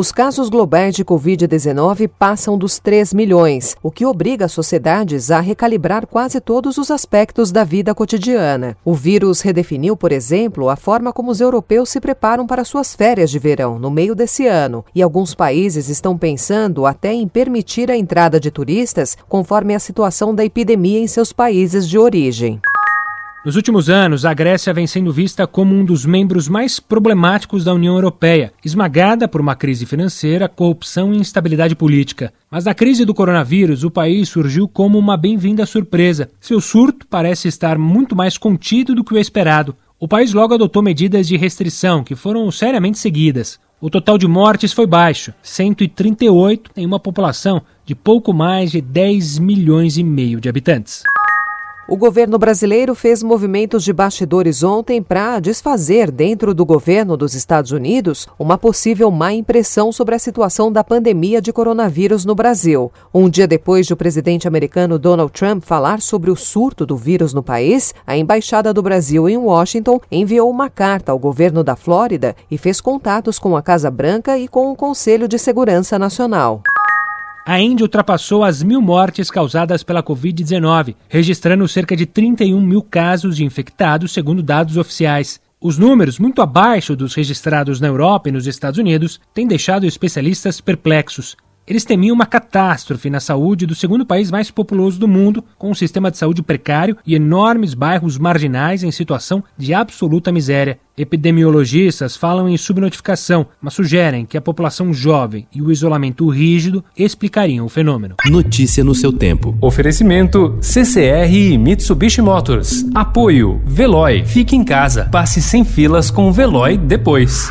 Os casos globais de Covid-19 passam dos 3 milhões, o que obriga as sociedades a recalibrar quase todos os aspectos da vida cotidiana. O vírus redefiniu, por exemplo, a forma como os europeus se preparam para suas férias de verão no meio desse ano, e alguns países estão pensando até em permitir a entrada de turistas conforme a situação da epidemia em seus países de origem. Nos últimos anos, a Grécia vem sendo vista como um dos membros mais problemáticos da União Europeia, esmagada por uma crise financeira, corrupção e instabilidade política. Mas na crise do coronavírus, o país surgiu como uma bem-vinda surpresa. Seu surto parece estar muito mais contido do que o esperado. O país logo adotou medidas de restrição que foram seriamente seguidas. O total de mortes foi baixo, 138 em uma população de pouco mais de 10 milhões e meio de habitantes. O governo brasileiro fez movimentos de bastidores ontem para desfazer, dentro do governo dos Estados Unidos, uma possível má impressão sobre a situação da pandemia de coronavírus no Brasil. Um dia depois de o presidente americano Donald Trump falar sobre o surto do vírus no país, a embaixada do Brasil em Washington enviou uma carta ao governo da Flórida e fez contatos com a Casa Branca e com o Conselho de Segurança Nacional a Índia ultrapassou as mil mortes causadas pela Covid-19, registrando cerca de 31 mil casos de infectados, segundo dados oficiais. Os números, muito abaixo dos registrados na Europa e nos Estados Unidos, têm deixado especialistas perplexos. Eles temiam uma catástrofe na saúde do segundo país mais populoso do mundo, com um sistema de saúde precário e enormes bairros marginais em situação de absoluta miséria. Epidemiologistas falam em subnotificação, mas sugerem que a população jovem e o isolamento rígido explicariam o fenômeno. Notícia no seu tempo. Oferecimento CCR e Mitsubishi Motors. Apoio Veloy. Fique em casa. Passe sem filas com o Veloy depois.